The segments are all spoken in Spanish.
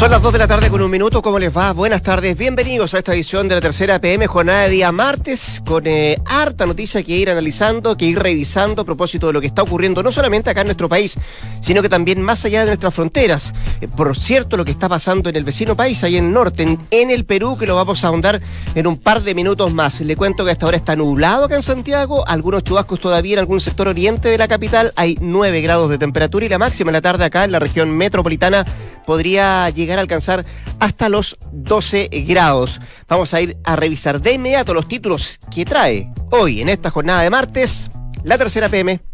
Son las 2 de la tarde con un minuto, ¿cómo les va? Buenas tardes, bienvenidos a esta edición de la tercera PM, jornada de día martes, con eh, harta noticia que ir analizando, que ir revisando a propósito de lo que está ocurriendo, no solamente acá en nuestro país, sino que también más allá de nuestras fronteras. Eh, por cierto, lo que está pasando en el vecino país, ahí en el norte, en, el Perú, que lo vamos a ahondar en un par de minutos más. Le cuento que hasta ahora está nublado acá en Santiago, algunos chubascos todavía en algún sector oriente de la capital, hay 9 grados de temperatura y la máxima en la tarde acá en la región metropolitana podría llegar a alcanzar hasta los 12 grados. Vamos a ir a revisar de inmediato los títulos que trae hoy en esta jornada de martes, la tercera PM.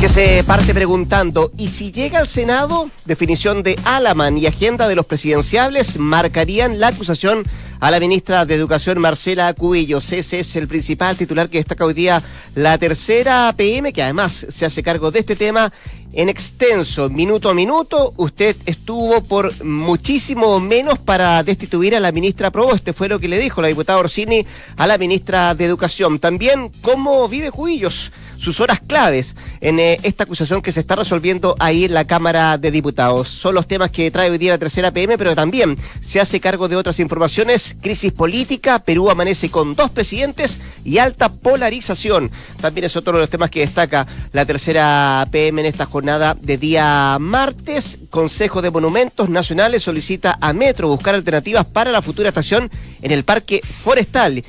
Que se parte preguntando, ¿y si llega al Senado? Definición de Alaman y agenda de los presidenciables marcarían la acusación a la ministra de Educación Marcela Cubillos. Ese es el principal titular que destaca hoy día la tercera PM, que además se hace cargo de este tema en extenso, minuto a minuto. Usted estuvo por muchísimo menos para destituir a la ministra Proboste, fue lo que le dijo la diputada Orsini a la ministra de Educación. También, ¿cómo vive Cubillos? Sus horas claves en eh, esta acusación que se está resolviendo ahí en la Cámara de Diputados. Son los temas que trae hoy día la tercera PM, pero también se hace cargo de otras informaciones. Crisis política, Perú amanece con dos presidentes y alta polarización. También es otro de los temas que destaca la tercera PM en esta jornada de día martes. Consejo de Monumentos Nacionales solicita a Metro buscar alternativas para la futura estación en el Parque Forestal.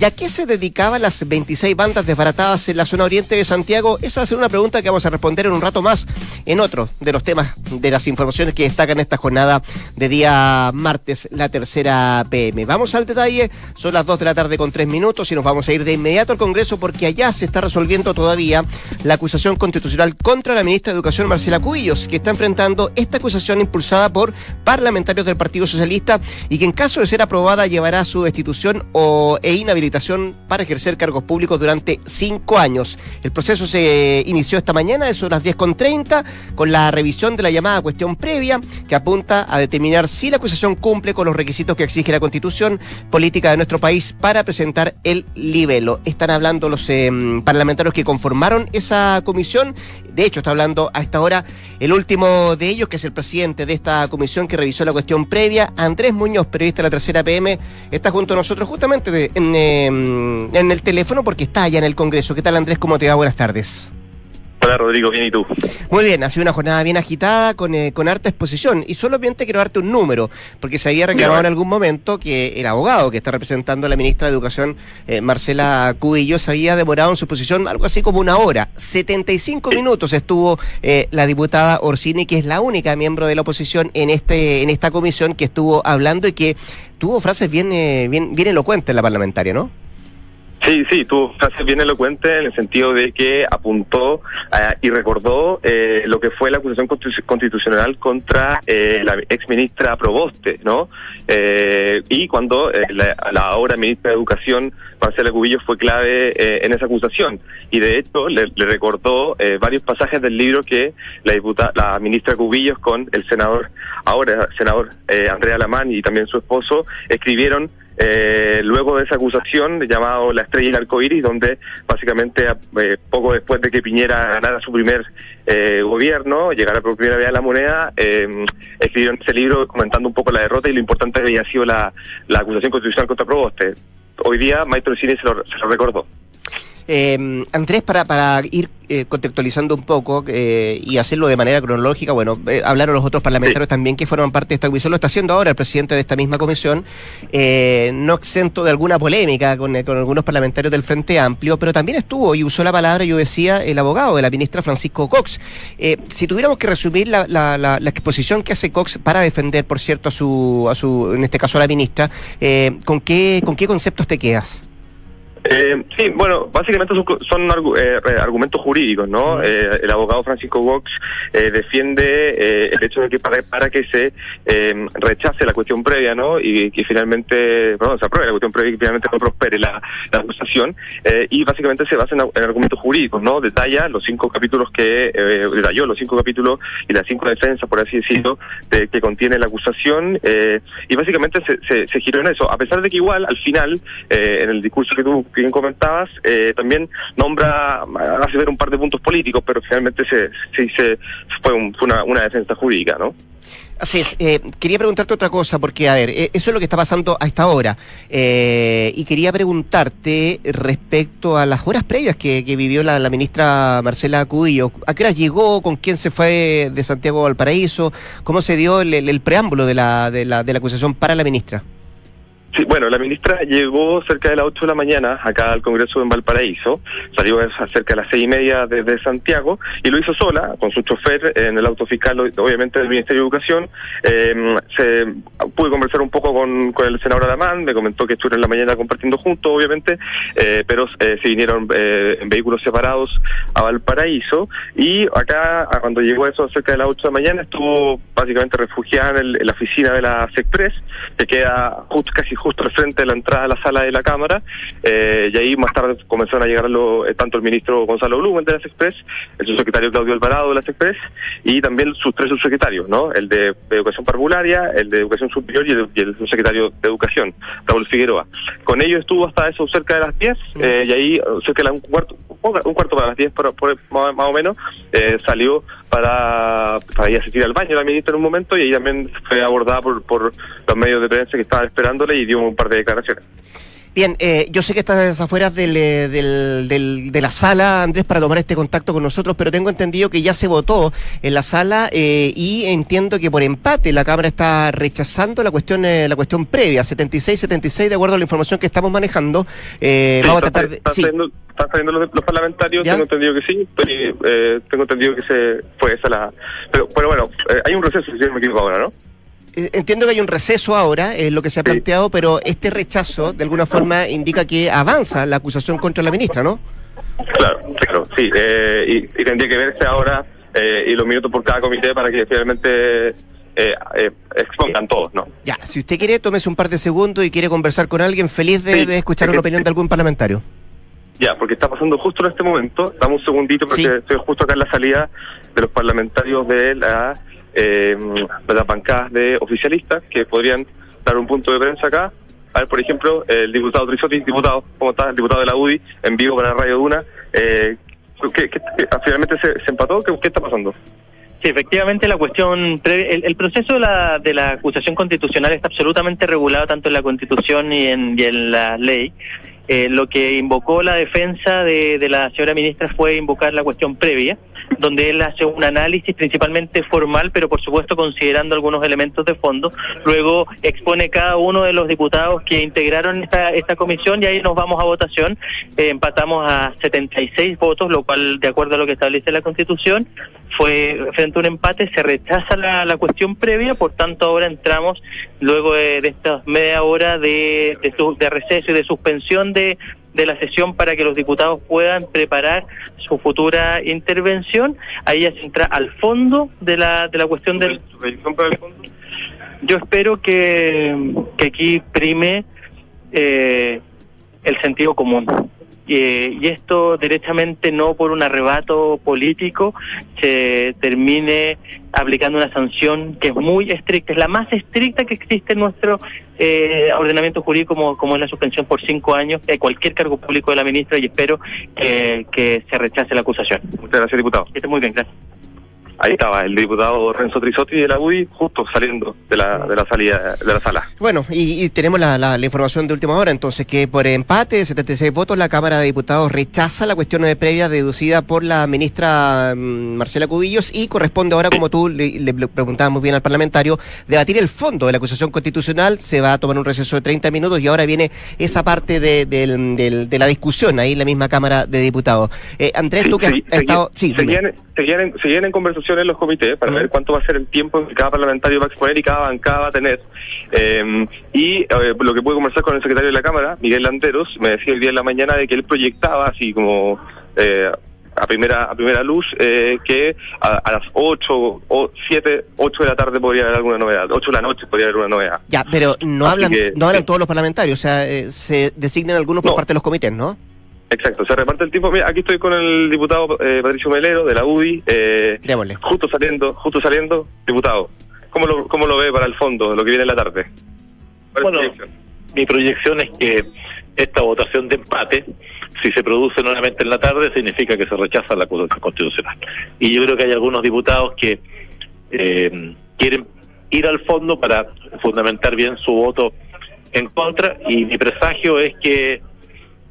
¿Y a qué se dedicaban las 26 bandas desbaratadas en la zona oriente de Santiago? Esa va a ser una pregunta que vamos a responder en un rato más en otro de los temas de las informaciones que destacan esta jornada de día martes, la tercera PM. Vamos al detalle, son las 2 de la tarde con 3 minutos y nos vamos a ir de inmediato al Congreso porque allá se está resolviendo todavía la acusación constitucional contra la ministra de Educación Marcela Cubillos, que está enfrentando esta acusación impulsada por parlamentarios del Partido Socialista y que en caso de ser aprobada llevará su destitución o, e inhabilitación para ejercer cargos públicos durante cinco años. El proceso se inició esta mañana, eso a las 10.30, con la revisión de la llamada cuestión previa, que apunta a determinar si la acusación cumple con los requisitos que exige la constitución política de nuestro país para presentar el libelo. Están hablando los em, parlamentarios que conformaron esa comisión. De hecho, está hablando a esta hora el último de ellos, que es el presidente de esta comisión que revisó la cuestión previa, Andrés Muñoz, periodista de la tercera PM, está junto a nosotros justamente en, em, en el teléfono porque está allá en el Congreso. ¿Qué tal Andrés? ¿Cómo te va? Buenas tardes. Hola Rodrigo, bien y tú. Muy bien, ha sido una jornada bien agitada con, eh, con harta exposición y solamente quiero darte un número, porque se había reclamado en algún momento que el abogado que está representando a la ministra de Educación, eh, Marcela Cubillo, se había demorado en su posición algo así como una hora. 75 minutos estuvo eh, la diputada Orsini, que es la única miembro de la oposición en, este, en esta comisión que estuvo hablando y que tuvo frases bien, bien, bien elocuentes la parlamentaria, ¿no? Sí, sí, tu frase bien elocuente en el sentido de que apuntó eh, y recordó eh, lo que fue la acusación constitucional contra eh, la ex ministra Proboste, ¿no? y cuando la, la, ahora ministra de Educación, Marcela Cubillos, fue clave en esa acusación. Y de hecho le, le recordó varios pasajes del libro que la, diputada, la ministra Cubillos con el senador, ahora senador Andrea Lamán y también su esposo, escribieron eh, luego de esa acusación llamado La Estrella y el Arcoiris, donde básicamente eh, poco después de que Piñera ganara su primer eh, gobierno, llegara por primera vez a la moneda, eh, escribieron ese libro comentando un poco la derrota y lo importante que había sido la, la acusación constitucional contra Proboste. Hoy día Maestro Cine se lo, se lo recordó. Eh, Andrés, para, para ir eh, contextualizando un poco eh, y hacerlo de manera cronológica, bueno, eh, hablaron los otros parlamentarios también que forman parte de esta comisión, lo está haciendo ahora el presidente de esta misma comisión, no exento de alguna polémica con, con, algunos parlamentarios del Frente Amplio, pero también estuvo y usó la palabra, yo decía, el abogado de la ministra Francisco Cox. si tuviéramos que resumir la, la, la, la, exposición que hace Cox para defender, por cierto, a su, a su en este caso a la ministra, ¿con, qué, ¿con qué conceptos te quedas? Eh, sí, bueno, básicamente son, eh, argumentos jurídicos, ¿no? Eh, el abogado Francisco Vox defiende el hecho de que para, para que se rechace la cuestión previa, ¿no? Y que finalmente, bueno, se apruebe la cuestión previa y que finalmente no prospere la, acusación. y básicamente se basa en, argumentos jurídicos, ¿no? Detalla los cinco capítulos que, detalló los cinco capítulos y las cinco defensas, por así decirlo, de, que contiene la acusación. y básicamente se, se, giró en eso. A pesar de que igual, al final, en el discurso que tú bien comentabas, eh, también nombra, hace ver un par de puntos políticos, pero finalmente se, se, fue, una, una defensa jurídica, ¿no? Así es. Eh, quería preguntarte otra cosa, porque, a ver, eh, eso es lo que está pasando a esta hora. y quería preguntarte respecto a las horas previas que, vivió la, ministra Marcela Cubillo. ¿A qué hora llegó? ¿Con quién se fue de Santiago al Valparaíso? ¿Cómo se dio el, preámbulo de la, de, la, de la acusación para la ministra? Sí, bueno, la ministra llegó cerca de las 8 de la mañana acá al Congreso en Valparaíso, salió cerca de las seis y media desde Santiago y lo hizo sola, con su chofer, en el auto fiscal, obviamente, del Ministerio de Educación. Eh, se, pude conversar un poco con, con el senador Alamán, me comentó que estuvieron en la mañana compartiendo juntos, obviamente, eh, pero eh, se vinieron eh, en vehículos separados a Valparaíso y acá, cuando llegó eso cerca de las 8 de la mañana, estuvo básicamente refugiada en, la oficina de la SECPRES, que queda justo, casi justo al frente de la entrada a la sala de la Cámara, eh, y ahí más tarde comenzaron a llegar eh, tanto el ministro Gonzalo Blumen de las Express, el subsecretario Claudio Alvarado de las Express, y también sus tres subsecretarios, ¿no? El de, Educación Parvularia, el de Educación Superior y el, subsecretario de Educación, Raúl Figueroa. Con ellos estuvo hasta eso cerca de las 10, eh, y ahí cerca de un cuarto, un cuarto para las 10 por, más, o menos, salió para, ir a asistir al baño la ministra en un momento y ahí también fue abordada por, por los medios de prensa que estaban esperándole y dio un par de declaraciones. Bien, eh, yo sé que estás afuera del, eh, del, del, de la sala, Andrés, para tomar este contacto con nosotros, pero tengo entendido que ya se votó en la sala eh, y entiendo que por empate la Cámara está rechazando la cuestión eh, la cuestión previa, 76-76, de acuerdo a la información que estamos manejando. Eh, vamos a tratar de... Están saliendo los, parlamentarios, tengo entendido que sí, pero, tengo entendido que se fue esa la... Pero, pero bueno, hay un receso, si no me equivoco ahora, ¿no? Eh, entiendo que hay un receso ahora, es lo que se ha planteado, pero este rechazo de alguna forma indica que avanza la acusación contra la ministra, ¿no? Claro, claro, sí. Eh, y, tendría que verse ahora eh, y los minutos por cada comité para que finalmente expongan todos, ¿no? Ya, si usted quiere, tómese un par de segundos y quiere conversar con alguien, feliz de, escuchar una opinión de algún parlamentario. Ya, porque está pasando justo en este momento. Dame un segundito porque estoy justo acá en la salida de los parlamentarios de la eh, las bancadas de oficialistas que podrían dar un punto de prensa acá. A ver, por ejemplo, el diputado Trisotti, diputado, ¿cómo está? El diputado de la UDI, en vivo para Radio Duna. Eh, ¿qué, finalmente se, empató? ¿Qué, está pasando? Sí, efectivamente la cuestión, el, el proceso de la, de la acusación constitucional está absolutamente regulado tanto en la Constitución y en, y en la ley. Eh, lo que invocó la defensa de, de, la señora ministra fue invocar la cuestión previa, donde él hace un análisis principalmente formal, pero por supuesto considerando algunos elementos de fondo. Luego expone cada uno de los diputados que integraron esta, esta comisión y ahí nos vamos a votación. Eh, empatamos a 76 votos, lo cual, de acuerdo a lo que establece la Constitución, fue frente a un empate, se rechaza la, cuestión previa, por tanto ahora entramos luego de, de esta media hora de, de, de receso y de suspensión de, de la sesión para que los diputados puedan preparar su futura intervención. Ahí ya se entra al fondo de la, de la cuestión del... Yo espero que, que aquí prime eh, el sentido común. Eh, y esto derechamente no por un arrebato político se termine aplicando una sanción que es muy estricta, es la más estricta que existe en nuestro eh, ordenamiento jurídico como, como es la suspensión por cinco años de cualquier cargo público de la ministra y espero que se rechace la acusación. Muchas gracias, diputado. Esté muy bien, gracias. Ahí estaba el diputado Renzo Trisotti de la UDI justo saliendo de la, de la salida de la sala. Bueno, y, tenemos la, la, información de última hora, entonces, que por empate de 76 votos la Cámara de Diputados rechaza la cuestión de previa deducida por la ministra mm, Marcela Cubillos y corresponde ahora, como tú le, le preguntabas muy bien al parlamentario, debatir el fondo de la acusación constitucional. Se va a tomar un receso de 30 minutos y ahora viene esa parte de, de la discusión ahí en la misma Cámara de Diputados. Eh, Andrés, tú que has estado... Sí, seguían, seguían, en, seguían en conversación discusión en los comités para ver cuánto va a ser el tiempo que cada parlamentario va a exponer y cada bancada va a tener. Eh, y eh, lo que pude conversar con el secretario de la Cámara, Miguel Landeros, me decía el día de la mañana de que él proyectaba así como... Eh, a primera a primera luz eh, que a, las 8 o 7, 8 de la tarde podría haber alguna novedad, 8 de la noche podría haber una novedad. Ya, pero no hablan no hablan todos los parlamentarios, o sea, eh, se designan algunos por parte de los comités, ¿no? Exacto, se reparte el tiempo. Mira, aquí estoy con el diputado eh, Patricio Melero de la UDI, eh, justo saliendo, justo saliendo, diputado. ¿Cómo lo, ¿Cómo lo ve para el fondo, lo que viene en la tarde? Bueno, mi proyección es que esta votación de empate, si se produce nuevamente en la tarde, significa que se rechaza la acusación constitucional. Y yo creo que hay algunos diputados que eh, quieren ir al fondo para fundamentar bien su voto en contra y mi presagio es que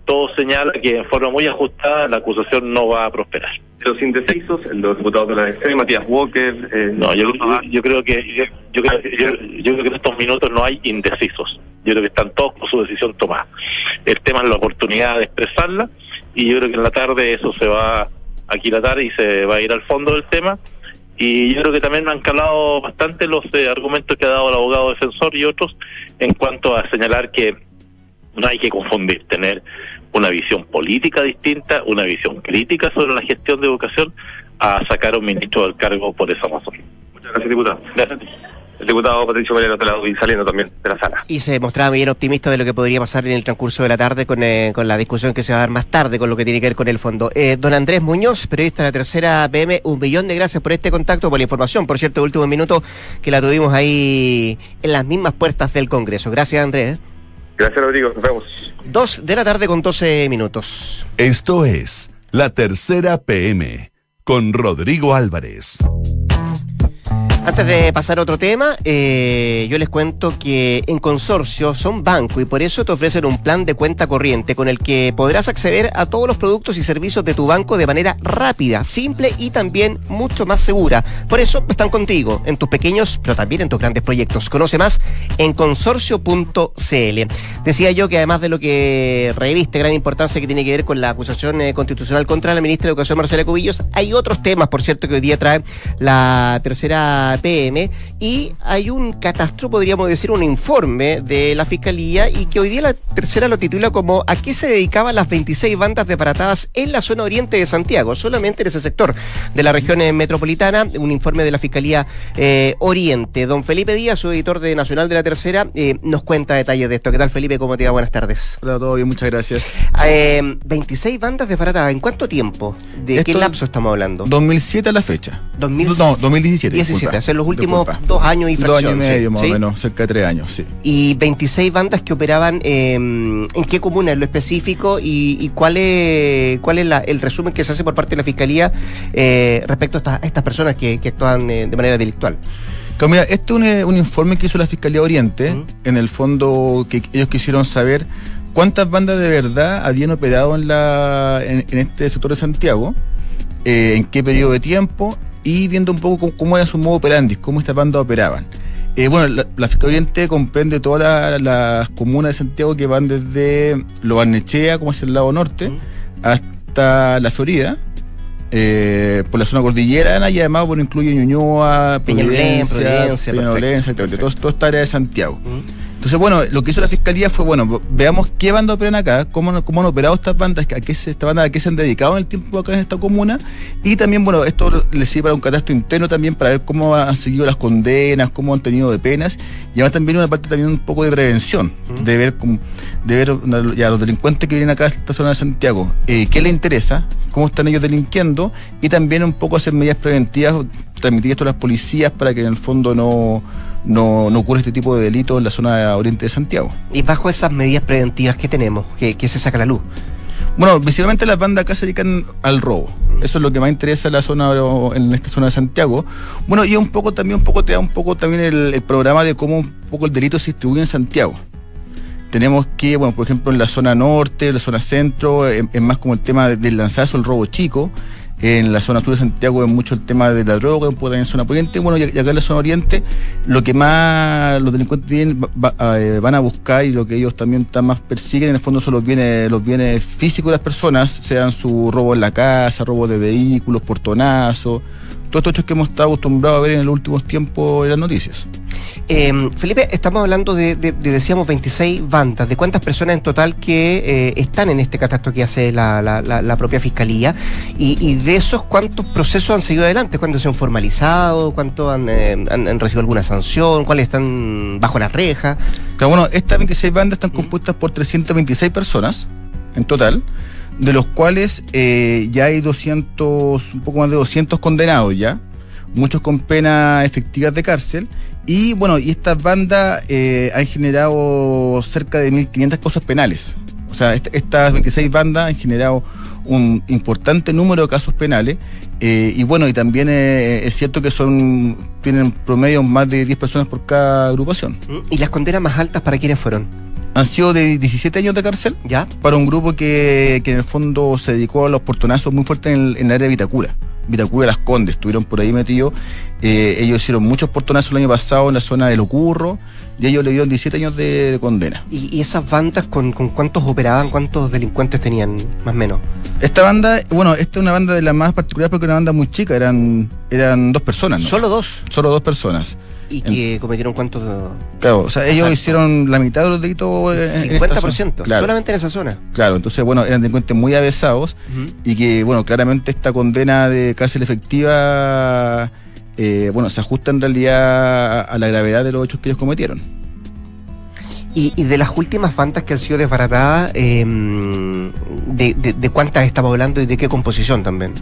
todo señala que en forma muy ajustada la acusación no va a prosperar. Los indecisos, los diputados de la DC, Matías Walker. Eh, no, yo, yo, creo que yo, creo, yo, creo que en estos minutos no hay indecisos. Yo creo que están todos con su decisión tomada. El tema es la oportunidad de expresarla y yo creo que en la tarde eso se va a aquilatar y se va a ir al fondo del tema. Y yo creo que también me han calado bastante los eh, argumentos que ha dado el abogado defensor y otros en cuanto a señalar que no hay que confundir tener una visión política distinta, una visión crítica sobre la gestión de educación, a sacar a un ministro del cargo por esa razón. Muchas gracias, diputado. Gracias. El diputado Patricio Valero te la saliendo también de la sala. Y se mostraba bien optimista de lo que podría pasar en el transcurso de la tarde con, eh, con la discusión que se va a dar más tarde con lo que tiene que ver con el fondo. Eh, don Andrés Muñoz, periodista de la tercera PM, un millón de gracias por este contacto, por la información. Por cierto, último minuto que la tuvimos ahí en las mismas puertas del Congreso. Gracias, Andrés. Gracias, Rodrigo. Nos vemos. Dos de la tarde con 12 minutos. Esto es La Tercera PM con Rodrigo Álvarez. Antes de pasar a otro tema, eh, yo les cuento que en consorcio son banco y por eso te ofrecen un plan de cuenta corriente con el que podrás acceder a todos los productos y servicios de tu banco de manera rápida, simple y también mucho más segura. Por eso están contigo en tus pequeños, pero también en tus grandes proyectos. Conoce más en consorcio.cl. Decía yo que además de lo que reviste gran importancia que tiene que ver con la acusación eh, constitucional contra la ministra de Educación Marcela Cubillos, hay otros temas, por cierto, que hoy día trae la tercera PM y hay un catastro, podríamos decir, un informe de la Fiscalía y que hoy día la tercera lo titula como ¿A qué se dedicaban las 26 bandas desbaratadas en la zona oriente de Santiago? Solamente en ese sector de la región eh, metropolitana, un informe de la Fiscalía eh, Oriente. Don Felipe Díaz, su editor de Nacional de la Tercera, eh, nos cuenta detalles de esto. ¿Qué tal, Felipe? ¿Cómo te va? Buenas tardes. Hola, todo bien, muchas gracias. 26 bandas desbaratadas, ¿en cuánto tiempo? ¿De qué lapso estamos hablando? 2007 a la fecha. 2000... No, 2017. 17, en los últimos dos años y fracción. Dos años y medio, más o menos, cerca de tres años, sí. Y 26 bandas que operaban em, en qué comuna en lo específico y, cuál es, cuál es el resumen que se hace por parte de la Fiscalía eh, respecto a, estas personas que, actúan eh, de manera delictual. mira, esto es un, un, informe que hizo la Fiscalía Oriente, en el fondo que ellos quisieron saber cuántas bandas de verdad habían operado en, la, en, este sector de Santiago, eh, en qué periodo de tiempo y viendo un poco cómo, era su modo operandi, cómo estas bandas operaban. Eh, bueno, la, la Fiscalía Oriente comprende todas las comunas de Santiago que van desde Lo Barnechea, como es el lado norte, hasta La Florida, eh, por la zona cordillerana y además bueno, incluye Ñuñoa, Providencia, Peñalolén, toda esta área de Santiago. Entonces, bueno, lo que hizo la fiscalía fue, bueno, veamos qué bandas operan acá, cómo, cómo han operado estas bandas, a qué se, esta banda, a qué se han dedicado en el tiempo acá en esta comuna, y también, bueno, esto les sirve para un catastro interno también para ver cómo han seguido las condenas, cómo han tenido de penas, y además también una parte también un poco de prevención, de ver de ver ya los delincuentes que vienen acá a esta zona de Santiago, eh, qué les interesa, cómo están ellos delinquiendo, y también un poco hacer medidas preventivas, transmitir esto a las policías para que en el fondo no no, no ocurre este tipo de delito en la zona oriente de Santiago. Y bajo esas medidas preventivas que tenemos, que, se saca la luz. Bueno, básicamente las bandas acá se dedican al robo. Eso es lo que más interesa en la zona en esta zona de Santiago. Bueno, y un poco también un poco te da un poco también el, programa de cómo un poco el delito se distribuye en Santiago. Tenemos que, bueno, por ejemplo, en la zona norte, en la zona centro, es, más como el tema del lanzazo, el robo chico. En la zona sur de Santiago es mucho el tema de la droga, un poco en zona oriente. Bueno, y acá en la zona oriente, lo que más los delincuentes vienen, eh, van a buscar y lo que ellos también están más persiguen, en el fondo son los bienes, los bienes físicos de las personas, sean su robo en la casa, robo de vehículos, portonazos todos estos hechos que hemos estado acostumbrados a ver en los últimos tiempos en las noticias. Eh, Felipe, estamos hablando de, de, de, decíamos, 26 bandas. ¿De cuántas personas en total que eh, están en este catastro que hace la, la, la, la propia Fiscalía? Y, y, de esos, ¿cuántos procesos han seguido adelante? ¿Cuántos se han formalizado? ¿Cuántos han, eh, han, han, recibido alguna sanción? ¿Cuáles están bajo la reja? Claro, bueno, estas 26 bandas están compuestas por 326 personas en total de los cuales eh, ya hay 200, un poco más de 200 condenados ya, muchos con penas efectivas de cárcel. Y bueno, y estas bandas eh, han generado cerca de 1.500 cosas penales. O sea, est estas 26 bandas han generado un importante número de casos penales. Eh, y bueno, y también eh, es cierto que son tienen promedio más de 10 personas por cada agrupación. ¿Y las condenas más altas para quiénes fueron? Han sido de 17 años de cárcel ¿Ya? para un grupo que, que en el fondo se dedicó a los portonazos muy fuertes en el, en el área de Vitacura. Vitacura y Las Condes estuvieron por ahí metidos. Eh, ellos hicieron muchos portonazos el año pasado en la zona de Locurro y ellos le dieron 17 años de, de condena. ¿Y, ¿Y, esas bandas con, con cuántos operaban, cuántos delincuentes tenían, más o menos? Esta banda, bueno, esta es una banda de las más particulares porque era una banda muy chica, eran, eran dos personas. ¿no? ¿Solo dos? Solo dos personas. ¿Y que cometieron cuántos? Claro, o sea, ellos hicieron la mitad de los delitos. En, 50%, en claro. solamente en esa zona. Claro, entonces, bueno, eran delincuentes muy avesados uh -huh. y que, bueno, claramente esta condena de cárcel efectiva, eh, bueno, se ajusta en realidad a la gravedad de los hechos que ellos cometieron. Y, y, de las últimas bandas que han sido desbaratadas, eh, de, de, de, cuántas estamos hablando y de qué composición también?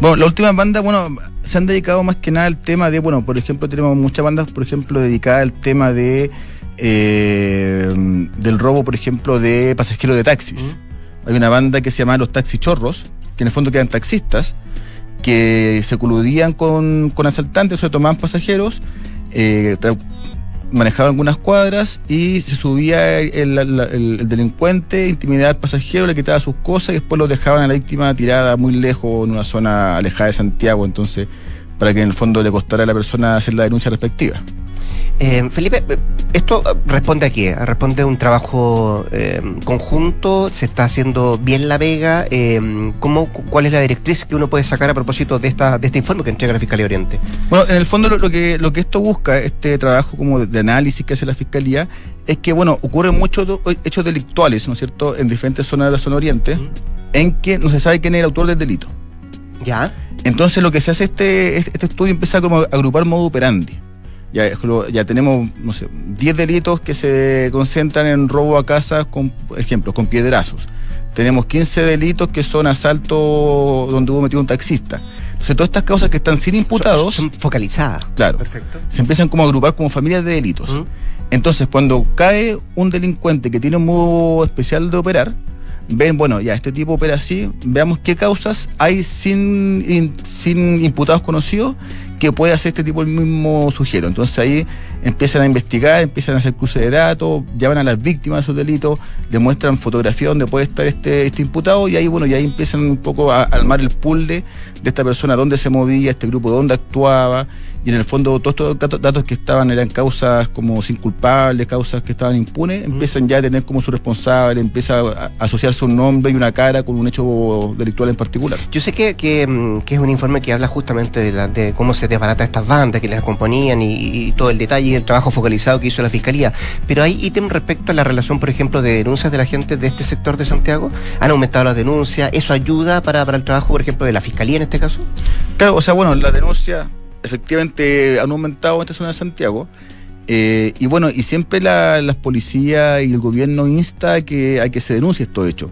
Bueno, las últimas bandas, bueno, se han dedicado más que nada al tema de, bueno, por ejemplo, tenemos muchas bandas, por ejemplo, dedicadas al tema de eh, del robo, por ejemplo, de pasajeros de taxis. Uh -huh. Hay una banda que se llama Los Taxichorros, que en el fondo quedan taxistas, que se coludían con, con asaltantes, o sea, tomaban pasajeros, eh, manejaban algunas cuadras y se subía el, el, el, delincuente, intimidaba al pasajero, le quitaba sus cosas y después lo dejaban a la víctima tirada muy lejos en una zona alejada de Santiago, entonces para que en el fondo le costara a la persona hacer la denuncia respectiva. Eh, Felipe, esto responde a qué? Responde a un trabajo eh, conjunto, se está haciendo bien la vega. Eh, ¿cómo, ¿Cuál es la directriz que uno puede sacar a propósito de esta de este informe que entrega la Fiscalía Oriente? Bueno, en el fondo lo, lo que lo que esto busca, este trabajo como de, análisis que hace la Fiscalía, es que bueno, ocurren muchos hechos delictuales, ¿no es cierto?, en diferentes zonas de la zona oriente, en que no se sabe quién es el autor del delito. Ya. Entonces lo que se hace este, este estudio empieza como a agrupar modo operandi. Ya, ya tenemos, no sé, 10 delitos que se concentran en robo a casas, con ejemplo, con piedrazos. Tenemos 15 delitos que son asaltos donde hubo metido un taxista. Entonces, todas estas causas que están sin imputados. Son, son focalizadas. Claro. Perfecto. Se empiezan como a agrupar como familias de delitos. Uh -huh. Entonces, cuando cae un delincuente que tiene un modo especial de operar, ven, bueno, ya este tipo opera así, veamos qué causas hay sin, in, sin imputados conocidos que puede hacer este tipo el mismo sujeto. Entonces ahí empiezan a investigar, empiezan a hacer cruce de datos, llaman a las víctimas de esos delitos, le muestran fotografía donde puede estar este, este imputado y ahí bueno, y ahí empiezan un poco a, armar el pool de, de esta persona, dónde se movía, este grupo, dónde actuaba, y en el fondo todos estos datos, datos que estaban eran causas como sin culpables, causas que estaban impunes, mm. empiezan ya a tener como su responsable, empieza a asociarse un nombre y una cara con un hecho delictual en particular. Yo sé que, que, que es un informe que habla justamente de, la, de cómo se desbarata estas bandas, que las componían y, y, todo el detalle y el trabajo focalizado que hizo la Fiscalía, pero hay ítem respecto a la relación, por ejemplo, de denuncias de la gente de este sector de Santiago, han aumentado las denuncias, ¿eso ayuda para, para el trabajo, por ejemplo, de la Fiscalía en este caso? Claro, o sea, bueno, la denuncia efectivamente han aumentado en esta zona de Santiago. Eh, y bueno, y siempre la, las policías y el gobierno insta a que, a que se denuncie esto hecho.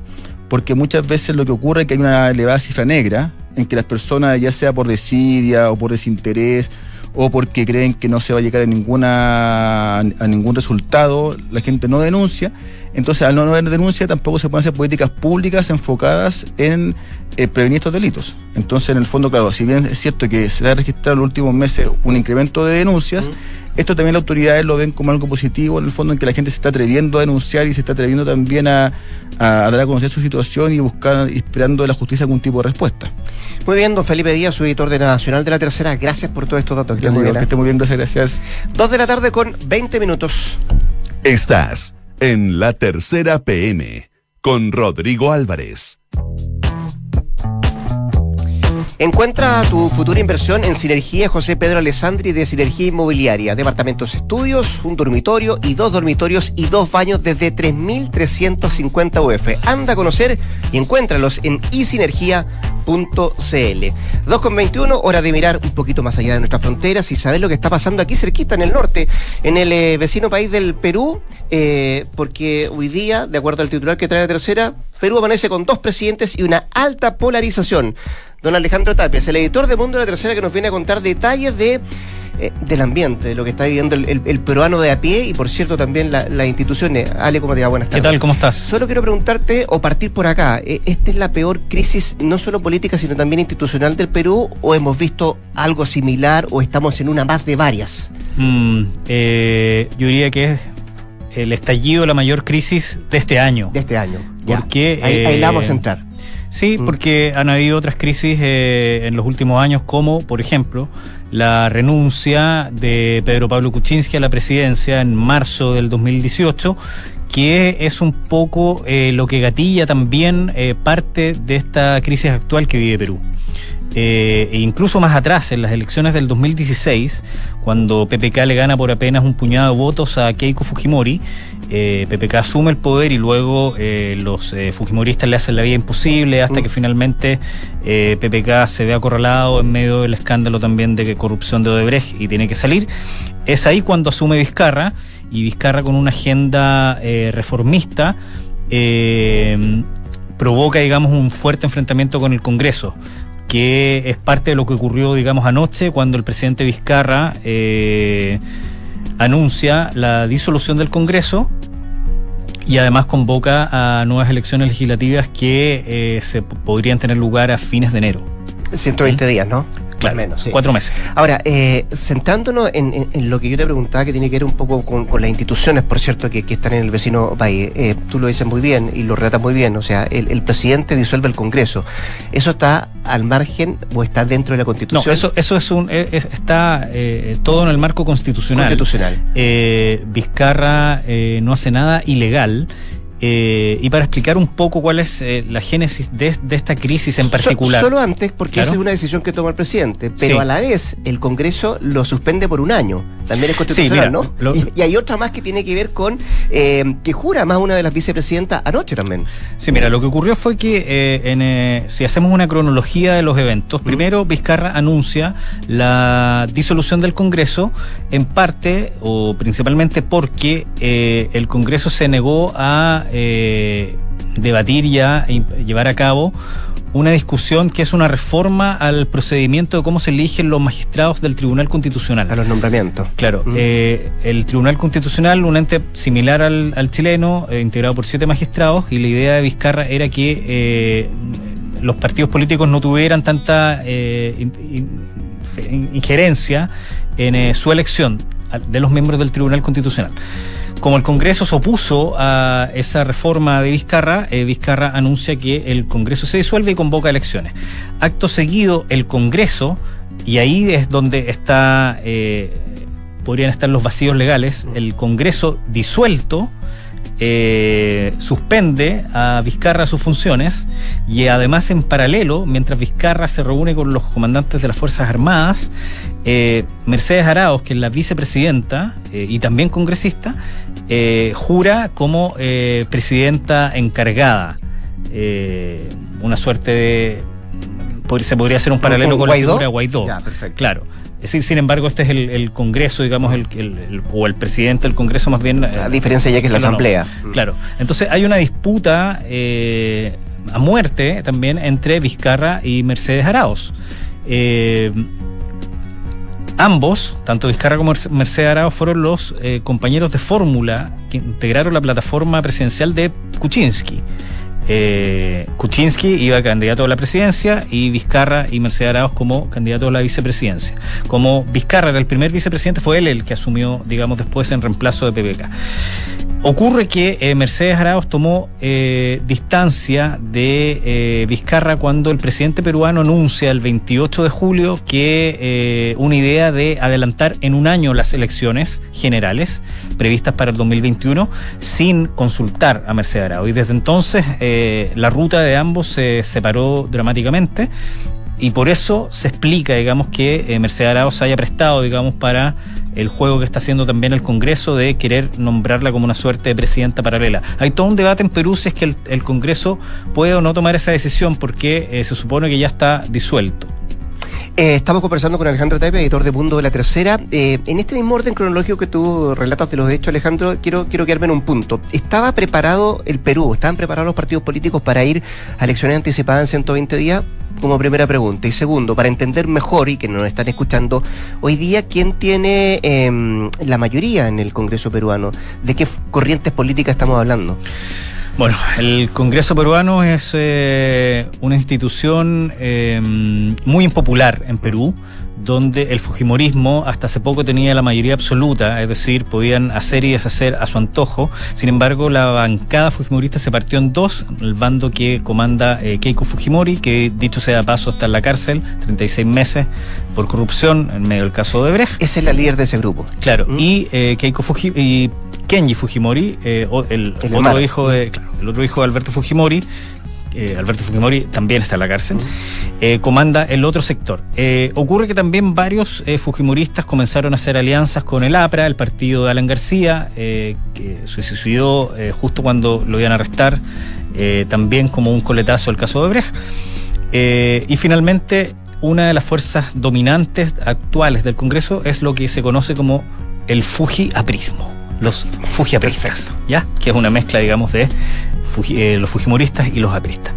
Porque muchas veces lo que ocurre es que hay una elevada cifra negra en que las personas, ya sea por desidia o por desinterés o porque creen que no se va a llegar a ninguna a ningún resultado, la gente no denuncia. Entonces, al no haber denuncia, tampoco se pueden hacer políticas públicas enfocadas en eh, prevenir estos delitos. Entonces, en el fondo, claro, si bien es cierto que se ha registrado en los últimos meses un incremento de denuncias, uh -huh. esto también las autoridades lo ven como algo positivo, en el fondo, en que la gente se está atreviendo a denunciar y se está atreviendo también a, a, a dar a conocer su situación y buscar, esperando de la justicia algún tipo de respuesta. Muy bien, don Felipe Díaz, su editor de Nacional de la Tercera. Gracias por todos estos datos. Que, muy bien, que esté muy bien, gracias, gracias. Dos de la tarde con 20 minutos. Estás en la Tercera PM con Rodrigo Álvarez. Encuentra tu futura inversión en Sinergia José Pedro Alessandri de Sinergia Inmobiliaria. Departamentos estudios, un dormitorio y dos dormitorios y dos baños desde 3.350 UF. Anda a conocer y encuéntralos en isinergia.cl. 2.21, hora de mirar un poquito más allá de nuestras fronteras y saber lo que está pasando aquí cerquita en el norte, en el eh, vecino país del Perú, eh, porque hoy día, de acuerdo al titular que trae la tercera, Perú amanece con dos presidentes y una alta polarización don Alejandro Tapia, el editor de Mundo de la Tercera que nos viene a contar detalles de eh, del ambiente, de lo que está viviendo el, peruano de a pie y por cierto también las instituciones. Ale, ¿cómo te va? Buenas tardes. ¿Qué tal? ¿Cómo estás? Solo quiero preguntarte o partir por acá. Eh, ¿Esta es la peor crisis no solo política sino también institucional del Perú o hemos visto algo similar o estamos en una más de varias? Mm, eh, yo diría que es el estallido la mayor crisis de este año. De este año. Porque, ahí, ahí la vamos a entrar. Sí, mm. porque han habido otras crisis eh, en los últimos años, como, por ejemplo, la renuncia de Pedro Pablo Kuczynski a la presidencia en marzo del 2018, que es un poco eh, lo que gatilla también eh, parte de esta crisis actual que vive Perú. e incluso más atrás, en las elecciones del 2016, cuando PPK le gana por apenas un puñado de votos a Keiko Fujimori, eh, PPK asume el poder y luego eh, los eh, fujimoristas le hacen la vida imposible hasta que finalmente PPK se ve acorralado en medio del escándalo también de corrupción de Odebrecht y tiene que salir. Es ahí cuando asume Vizcarra y Vizcarra con una agenda reformista provoca, digamos, un fuerte enfrentamiento con el Congreso que es parte de lo que ocurrió, digamos, anoche cuando el presidente Vizcarra anuncia la disolución del Congreso y además convoca a nuevas elecciones legislativas que eh, se podrían tener lugar a fines de enero. 120 ¿Mm? días, ¿no? Claro, menos, cuatro meses. Ahora, eh, centrándonos en, lo que yo te preguntaba, que tiene que ver un poco con, las instituciones, por cierto, que, están en el vecino país. Eh, tú lo dices muy bien y lo relatas muy bien. O sea, el, presidente disuelve el Congreso. ¿Eso está al margen o está dentro de la Constitución? No, eso, eso es un, está eh, todo en el marco constitucional. Constitucional. Vizcarra no hace nada ilegal. Eh, y para explicar un poco cuál es eh, la génesis de, esta crisis en particular. solo antes, porque esa es una decisión que toma el presidente, pero a la vez el Congreso lo suspende por un año. También es constitucional, ¿no? y, hay otra más que tiene que ver con eh, que jura más una de las vicepresidentas anoche también. Sí, mira, lo que ocurrió fue que en, si hacemos una cronología de los eventos, primero Vizcarra anuncia la disolución del Congreso, en parte o principalmente porque el Congreso se negó a eh, debatir ya y llevar a cabo una discusión que es una reforma al procedimiento de cómo se eligen los magistrados del Tribunal Constitucional. A los nombramientos. Claro, mm. eh, el Tribunal Constitucional, un ente similar al, chileno, eh, integrado por siete magistrados, y la idea de Vizcarra era que los partidos políticos no tuvieran tanta injerencia en su elección de los miembros del Tribunal Constitucional. Como el Congreso se opuso a esa reforma de Vizcarra, eh, Vizcarra anuncia que el Congreso se disuelve y convoca elecciones. Acto seguido, el Congreso, y ahí es donde está, eh, podrían estar los vacíos legales, el Congreso disuelto eh, suspende a Vizcarra sus funciones y además en paralelo, mientras Vizcarra se reúne con los comandantes de las Fuerzas Armadas, eh, Mercedes Araos, que es la vicepresidenta eh, y también congresista, jura como presidenta encargada. una suerte de... Se podría hacer un paralelo con, la figura Guaidó. Claro. Es decir, sin embargo, este es el, Congreso, digamos, el, o el presidente del Congreso más bien. La diferencia ya que es la Asamblea. Mm. Claro. Entonces hay una disputa eh, a muerte también entre Vizcarra y Mercedes Araos. Eh, ambos, tanto Vizcarra como Mercedes Araos, fueron los eh, compañeros de fórmula que integraron la plataforma presidencial de Kuczynski eh, Kuczynski iba candidato a la presidencia y Vizcarra y Mercedes Arauz como candidato a la vicepresidencia. Como Vizcarra era el primer vicepresidente, fue él el que asumió, digamos, después en reemplazo de PPK. Ocurre que eh, Mercedes Arauz tomó eh, distancia de eh, Vizcarra cuando el presidente peruano anuncia el 28 de julio que una idea de adelantar en un año las elecciones generales previstas para el 2021 sin consultar a Mercedes Arauz. Y desde entonces la ruta de ambos se separó dramáticamente y por eso se explica, digamos, que eh, Mercedes Arauz se haya prestado, digamos, para el juego que está haciendo también el Congreso de querer nombrarla como una suerte de presidenta paralela. Hay todo un debate en Perú si es que el, el Congreso puede o no tomar esa decisión porque eh, se supone que ya está disuelto. Eh, estamos conversando con Alejandro Tapia, editor de Mundo de la Tercera. Eh, en este mismo orden cronológico que tú relatas de los hechos, Alejandro, quiero, quiero quedarme en un punto. ¿Estaba preparado el Perú, estaban preparados los partidos políticos para ir a elecciones anticipadas en 120 días? Como primera pregunta. Y segundo, para entender mejor y que nos están escuchando, hoy día, ¿quién tiene eh, la mayoría en el Congreso peruano? ¿De qué corrientes políticas estamos hablando? Bueno, el Congreso peruano es eh, una institución eh, muy impopular en Perú, donde el Fujimorismo hasta hace poco tenía la mayoría absoluta, es decir, podían hacer y deshacer a su antojo. Sin embargo, la bancada fujimorista se partió en dos, el bando que comanda eh, Keiko Fujimori, que dicho sea de paso está en la cárcel, 36 meses por corrupción en medio del caso de Brecht. Esa es la líder de ese grupo. Claro, ¿Mm? y eh, Keiko Fujimori Kenji Fujimori, eh, el, El otro hijo de, claro, el otro hijo de Alberto Fujimori, eh, Alberto Fujimori también está en la cárcel, eh, comanda el otro sector. Eh, ocurre que también varios fujimoristas comenzaron a hacer alianzas con el APRA, el partido de Alan García, que se suicidó justo cuando lo iban a arrestar, también como un coletazo el caso de Brecht. Y finalmente, una de las fuerzas dominantes actuales del Congreso es lo que se conoce como el Fuji-aprismo, los Fuji-apristas, ¿ya? Que es una mezcla, digamos, de Fuji- eh, los Fujimoristas y los apristas.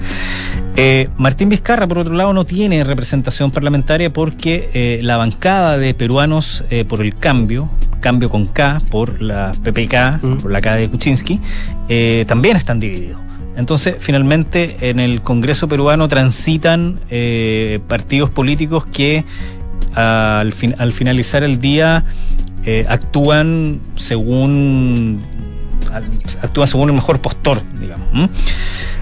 Eh, Martín Vizcarra, por otro lado, no tiene representación parlamentaria porque eh, la bancada de peruanos por el cambio, cambio con K, por la PPK, Mm. por la K de Kuczynski, también están divididos. Entonces, finalmente, en el Congreso peruano transitan partidos políticos que al, fin- al finalizar el día eh, actúan según actúan según el mejor postor, digamos.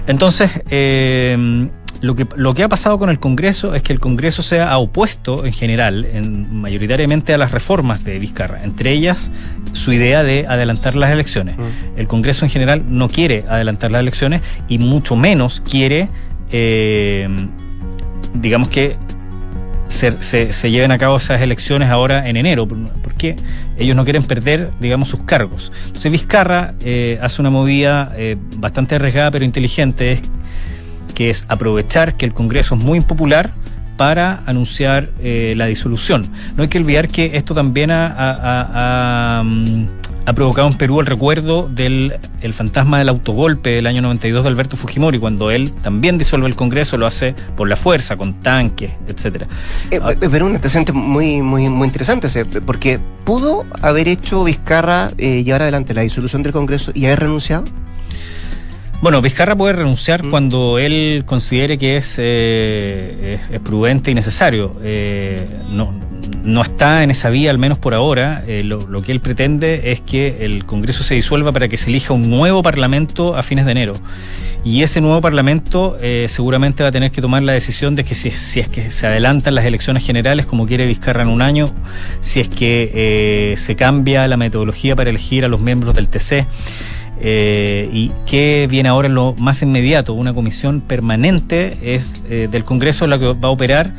Entonces, eh, lo, que, lo que ha pasado con el Congreso es que el Congreso se ha opuesto en general, en, mayoritariamente a las reformas de Vizcarra, entre ellas su idea de adelantar las elecciones. El Congreso en general no quiere adelantar las elecciones y mucho menos quiere, eh, digamos que se, se- se lleven a cabo esas elecciones ahora en enero, porque ellos no quieren perder, digamos, sus cargos. Entonces Vizcarra eh, hace una movida eh, bastante arriesgada pero inteligente, es, que es aprovechar que el Congreso es muy impopular para anunciar eh, la disolución. No hay que olvidar que esto también ha, mm, ha provocado en Perú el recuerdo del el fantasma del autogolpe del año 92 de Alberto Fujimori, cuando él también disuelve el Congreso, lo hace por la fuerza, con tanques, etcétera. Eh, Ah, pero un antecedente muy, muy, muy interesante, ese, porque pudo haber hecho Vizcarra eh, llevar adelante la disolución del Congreso y haber renunciado. Bueno, Vizcarra puede renunciar Mm. cuando él considere que es, eh, es, es prudente y necesario. Eh, no, no está en esa vía, al menos por ahora. Eh, lo, que él pretende es que el Congreso se disuelva para que se elija un nuevo Parlamento a fines de enero. Y ese nuevo Parlamento eh, seguramente va a tener que tomar la decisión de que si, es que se adelantan las elecciones generales, como quiere Vizcarra en un año, si es que eh, se cambia la metodología para elegir a los miembros del TC. Y que viene ahora en lo más inmediato, una comisión permanente es del Congreso la que va a operar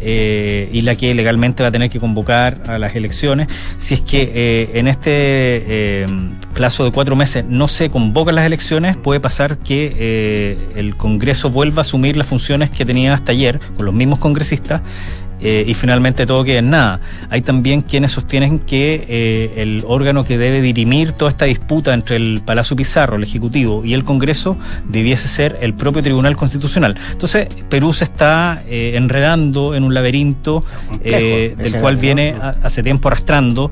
eh, y la que legalmente va a tener que convocar a las elecciones. Si es que eh, en este eh, plazo de cuatro meses no se convocan las elecciones, puede pasar que eh, el Congreso vuelva a asumir las funciones que tenía hasta ayer con los mismos congresistas eh, y finalmente todo queda en nada. Hay también quienes sostienen que eh, el órgano que debe dirimir toda esta disputa entre el Palacio Pizarro, el Ejecutivo y el Congreso debiese ser el propio Tribunal Constitucional. Entonces, Perú se está eh, enredando en un laberinto Complejo, del cual viene a- hace tiempo arrastrando.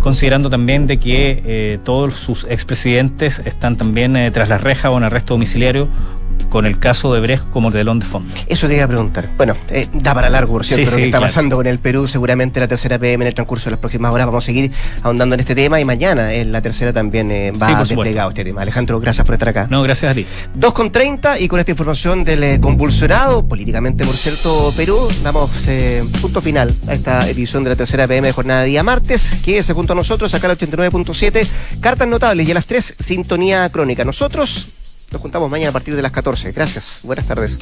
considerando también de que todos sus expresidentes están también tras las rejas o en arresto domiciliario con el caso de Brecht como telón de fondo. Eso te iba a preguntar. Bueno, eh, da para largo, por cierto, Sí, lo que está claro. pasando con el Perú. Seguramente la tercera PM en el transcurso de las próximas horas vamos a seguir ahondando en este tema y mañana en la tercera también eh, va Sí, desplegado este tema. Alejandro, gracias por estar acá. No, gracias a ti. 2 con 30 y con esta información del eh, convulsionado, políticamente por cierto, Perú, damos eh, punto final a esta edición de la tercera PM de jornada de día martes. Quédese junto a nosotros acá al 89.7, cartas notables y a las 3, sintonía crónica. Nosotros nos juntamos mañana a partir de las 14. Gracias, buenas tardes.